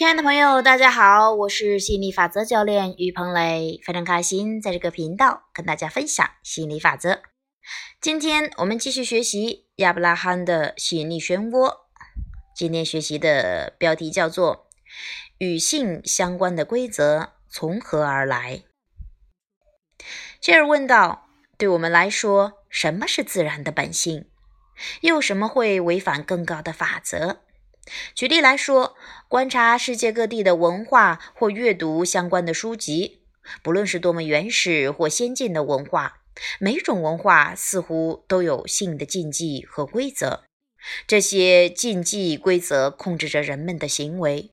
亲爱的朋友，大家好，我是吸引力法则教练于鹏磊，非常开心在这个频道跟大家分享吸引力法则。今天我们继续学习亚伯拉罕的吸引力漩涡。今天学习的标题叫做“与性相关的规则从何而来”。谢尔问道：“对我们来说，什么是自然的本性？又什么会违反更高的法则？”举例来说，观察世界各地的文化或阅读相关的书籍，不论是多么原始或先进的文化，每种文化似乎都有性的禁忌和规则。这些禁忌规则控制着人们的行为。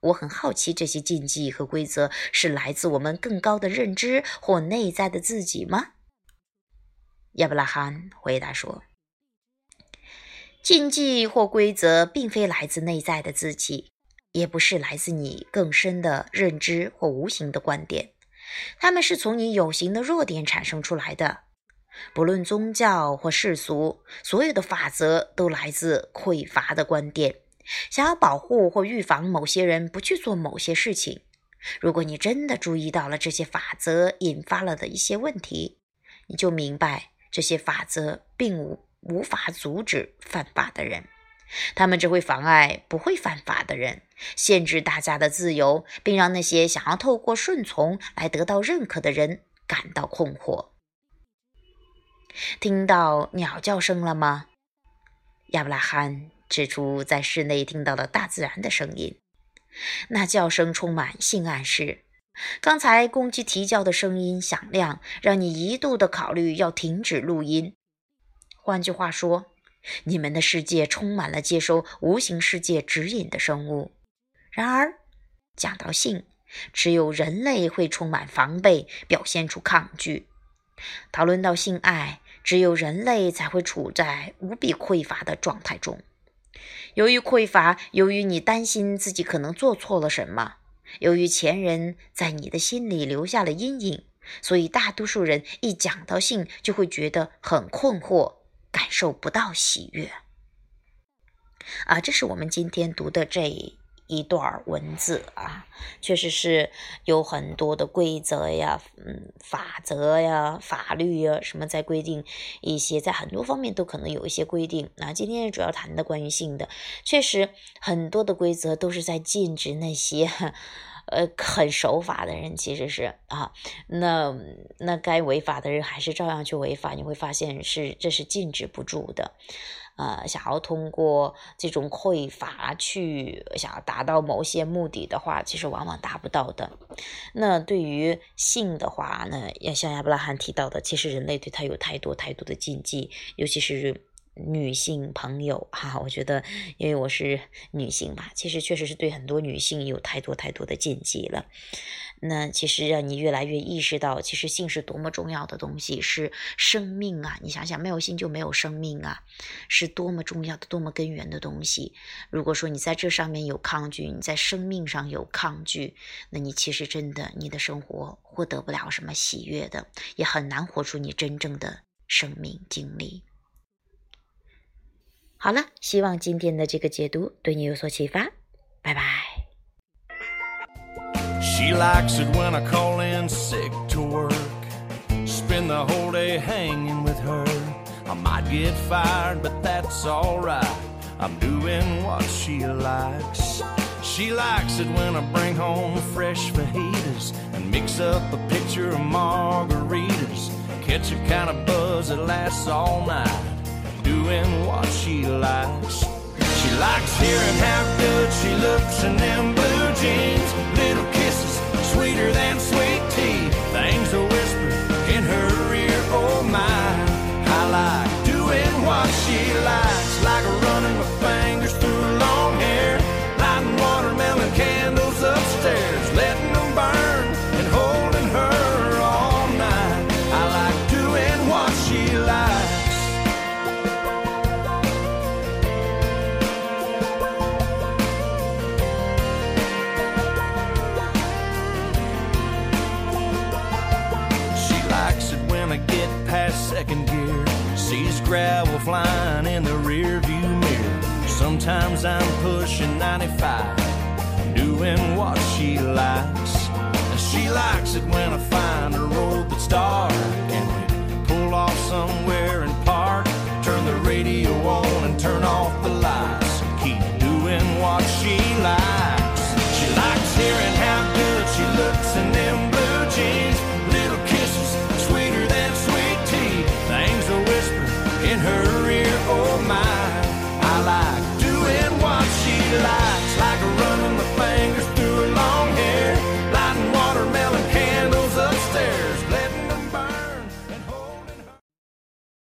我很好奇，这些禁忌和规则是来自我们更高的认知或内在的自己吗？亚伯拉罕回答说。禁忌或规则并非来自内在的自己，也不是来自你更深的认知或无形的观点，它们是从你有形的弱点产生出来的。不论宗教或世俗，所有的法则都来自匮乏的观点，想要保护或预防某些人不去做某些事情。如果你真的注意到了这些法则引发了的一些问题，你就明白这些法则并无。无法阻止犯法的人，他们只会妨碍不会犯法的人，限制大家的自由，并让那些想要透过顺从来得到认可的人感到困惑。听到鸟叫声了吗？亚伯拉罕指出，在室内听到了大自然的声音，那叫声充满性暗示。刚才公鸡啼叫的声音响亮，让你一度的考虑要停止录音。换句话说，你们的世界充满了接收无形世界指引的生物。然而，讲到性，只有人类会充满防备，表现出抗拒；讨论到性爱，只有人类才会处在无比匮乏的状态中。由于匮乏，由于你担心自己可能做错了什么，由于前人在你的心里留下了阴影，所以大多数人一讲到性就会觉得很困惑。感受不到喜悦啊！这是我们今天读的这一段文字啊，确实是有很多的规则呀、嗯法则呀、法律呀什么在规定一些，在很多方面都可能有一些规定。那今天主要谈的关于性的，确实很多的规则都是在禁止那些。呃，很守法的人其实是啊，那那该违法的人还是照样去违法。你会发现是这是禁止不住的，呃，想要通过这种匮乏去想要达到某些目的的话，其实往往达不到的。那对于性的话呢，要像亚伯拉罕提到的，其实人类对他有太多太多的禁忌，尤其是。女性朋友哈，我觉得，因为我是女性吧，其实确实是对很多女性有太多太多的禁忌了。那其实让你越来越意识到，其实性是多么重要的东西，是生命啊！你想想，没有性就没有生命啊，是多么重要的、多么根源的东西。如果说你在这上面有抗拒，你在生命上有抗拒，那你其实真的，你的生活获得不了什么喜悦的，也很难活出你真正的生命经历。好了，希望今天的这个解读对你有所启发。拜拜。She likes it when I call in sick to work. Spend the whole day hanging with her. I might get fired, but that's alright. I'm doing what she likes. She likes it when I bring home fresh fajitas and mix up a pitcher of margaritas. Catch a kind of buzz that lasts all night doing what she likes. She likes hearing how good she looks in them blue jeans. Little kisses, sweeter than sweet gravel flying in the rear view mirror. Sometimes I'm pushing 95. doing what she likes. She likes it when I find a road that's dark light.